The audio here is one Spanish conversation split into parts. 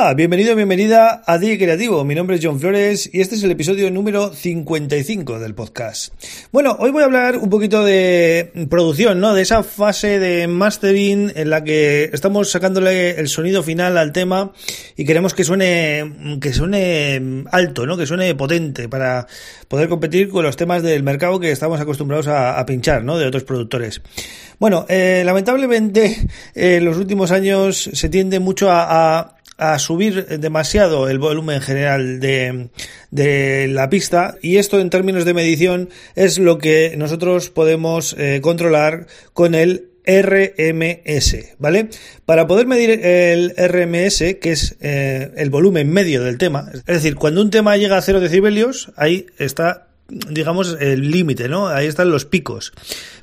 Hola, bienvenido, bienvenida a DJ Creativo. Mi nombre es John Flores y este es el episodio número 55 del podcast. Bueno, hoy voy a hablar un poquito de producción, ¿no? De esa fase de mastering en la que estamos sacándole el sonido final al tema y queremos que suene, que suene alto, ¿no? Que suene potente para poder competir con los temas del mercado que estamos acostumbrados a, pinchar, ¿no? De otros productores. Bueno, eh, lamentablemente en los últimos años se tiende mucho a subir demasiado el volumen general de, de la pista y esto en términos de medición es lo que nosotros podemos eh, controlar con el RMS, ¿vale? Para poder medir el RMS, que es eh, el volumen medio del tema, es decir, cuando un tema llega a 0 decibelios, ahí está, digamos, el límite, ¿no? Ahí están los picos.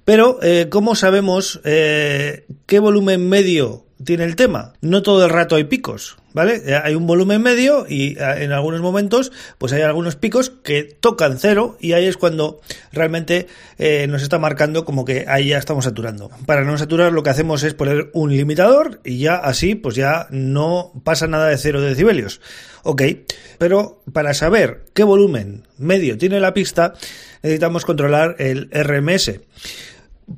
Pero, eh, ¿cómo sabemos qué volumen medio tiene el tema? No todo el rato hay picos. ¿vale? Eh, hay un volumen medio y eh, en algunos momentos pues hay algunos picos que tocan cero y ahí es cuando realmente eh, nos está marcando como que ahí ya estamos saturando. Para no saturar lo que hacemos es poner un limitador y ya así pues ya no pasa nada de cero decibelios. Ok, pero para saber qué volumen medio tiene la pista necesitamos controlar el RMS.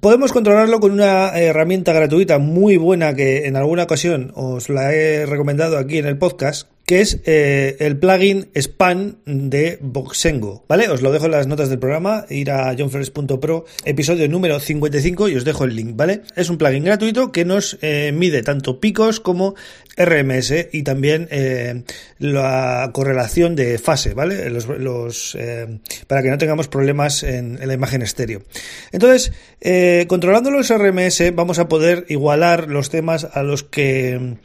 Podemos controlarlo con una herramienta gratuita muy buena que en alguna ocasión os la he recomendado aquí en el podcast, que es eh, el plugin Span de Boxengo, ¿vale? Os lo dejo en las notas del programa, ir a johnflores.pro, episodio número 55 y os dejo el link, ¿vale? Es un plugin gratuito que nos eh, mide tanto picos como RMS y también eh, la correlación de fase, ¿vale? Los, para que no tengamos problemas en, en la imagen estéreo. Entonces, controlando los RMS vamos a poder igualar los temas a los que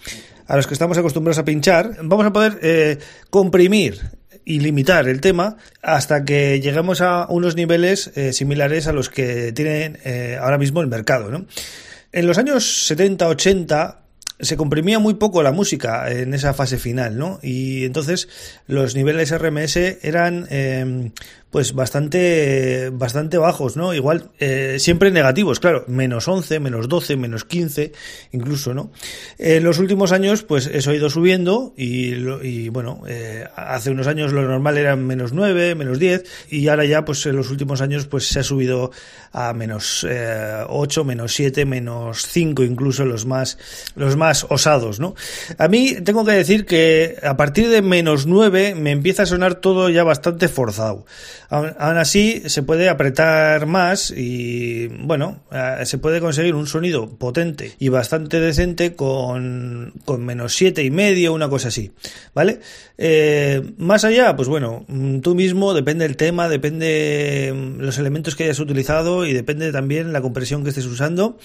a los que estamos acostumbrados a pinchar, vamos a poder eh, comprimir y limitar el tema hasta que lleguemos a unos niveles eh, similares a los que tiene eh, ahora mismo el mercado. ¿no? En los años 70-80 se comprimía muy poco la música en esa fase final, ¿no? Y entonces los niveles RMS eran eh, pues bastante, bastante bajos, ¿no? Igual, eh, siempre negativos, claro, menos 11, menos 12, menos 15, incluso, ¿no? En los últimos años, pues eso ha ido subiendo y, y bueno, eh, hace unos años lo normal era menos 9, menos 10 y ahora ya, pues en los últimos años, pues se ha subido a menos eh, 8, menos 7, menos 5, incluso los más, los más osados, ¿no? A mí tengo que decir que a partir de menos 9 me empieza a sonar todo ya bastante forzado. Aún, así, se puede apretar más y, bueno, eh, se puede conseguir un sonido potente y bastante decente con, con menos siete y medio, una cosa así, ¿vale? Eh, más allá, pues bueno, mm, tú mismo, depende del tema, depende mm, los elementos que hayas utilizado y depende también la compresión que estés usando,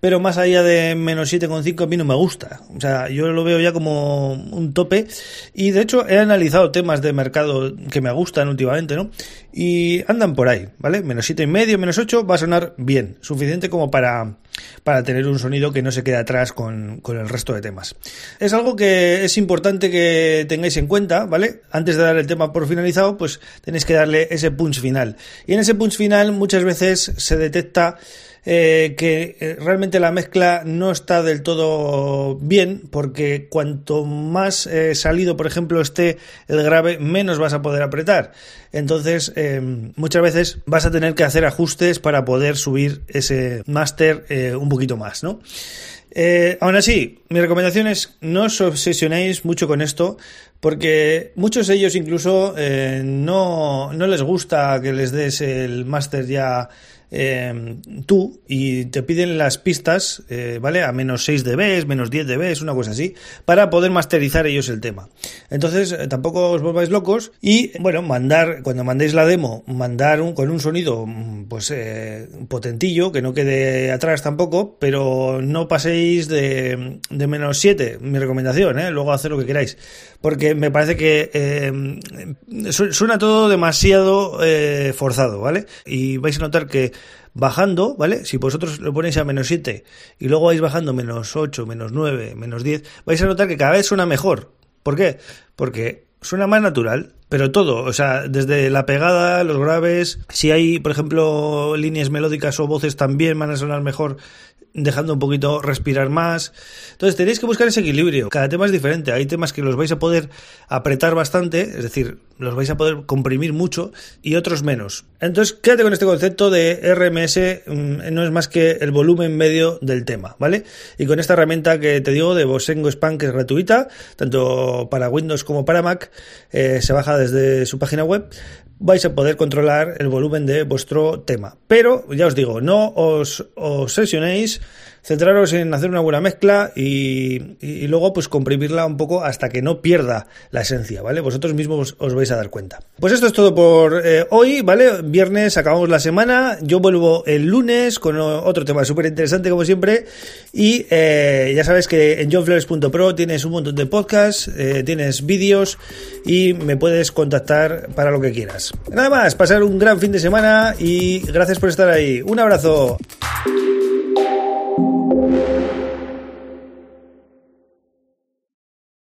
pero más allá de menos 7,5 a mí no me gusta. O sea, yo lo veo ya como un tope y de hecho he analizado temas de mercado que me gustan últimamente, ¿no? Y andan por ahí, ¿vale? Menos 7,5, menos 8 va a sonar bien, suficiente como para, para tener un sonido que no se quede atrás con, con el resto de temas. Es algo que es importante que tengáis en cuenta, ¿vale? Antes de dar el tema por finalizado, pues tenéis que darle ese punch final. Y en ese punch final muchas veces se detecta eh, que eh, realmente la mezcla no está del todo bien porque cuanto más eh, salido, por ejemplo, esté el grave, menos vas a poder apretar. Entonces, muchas veces vas a tener que hacer ajustes para poder subir ese máster un poquito más, ¿no? aún así, mi recomendación es no os obsesionéis mucho con esto, porque muchos de ellos incluso no, no les gusta que les des el máster ya eh, tú y te piden las pistas, eh, ¿vale? A menos 6 dB, menos 10 dB, una cosa así, para poder masterizar ellos el tema. Entonces, eh, tampoco os volváis locos y, bueno, mandar, cuando mandéis la demo, mandar con un sonido, mm, pues, eh, potentillo, que no quede atrás tampoco, pero no paséis de, de menos 7, mi recomendación, ¿eh? Luego hacer lo que queráis. Porque me parece que eh, suena todo demasiado forzado, ¿vale? Y vais a notar que bajando, ¿vale? Si vosotros lo ponéis a menos 7 y luego vais bajando menos 8, menos 9, menos 10, vais a notar que cada vez suena mejor. ¿Por qué? Porque suena más natural, pero todo, o sea, desde la pegada, los graves, si hay, por ejemplo, líneas melódicas o voces también van a sonar mejor dejando un poquito respirar más. Entonces tenéis que buscar ese equilibrio. Cada tema es diferente. Hay temas que los vais a poder apretar bastante, es decir, los vais a poder comprimir mucho y otros menos. Entonces quédate con este concepto de RMS, mm, no es más que el volumen medio del tema, ¿vale? Y con esta herramienta que te digo de Bosengo Span, que es gratuita, tanto para Windows como para Mac, eh, se baja desde su página web, vais a poder controlar el volumen de vuestro tema. Pero, ya os digo, no os obsesionéis centraros en hacer una buena mezcla y, luego pues comprimirla un poco hasta que no pierda la esencia, ¿vale? Vosotros mismos os, vais a dar cuenta. Pues esto es todo por eh, hoy, ¿vale? Viernes acabamos la semana, yo vuelvo el lunes con otro tema súper interesante como siempre y eh, ya sabes que en johnflores.pro tienes un montón de podcasts, eh, tienes vídeos y me puedes contactar para lo que quieras. Nada más, pasar un gran fin de semana y gracias por estar ahí. Un abrazo.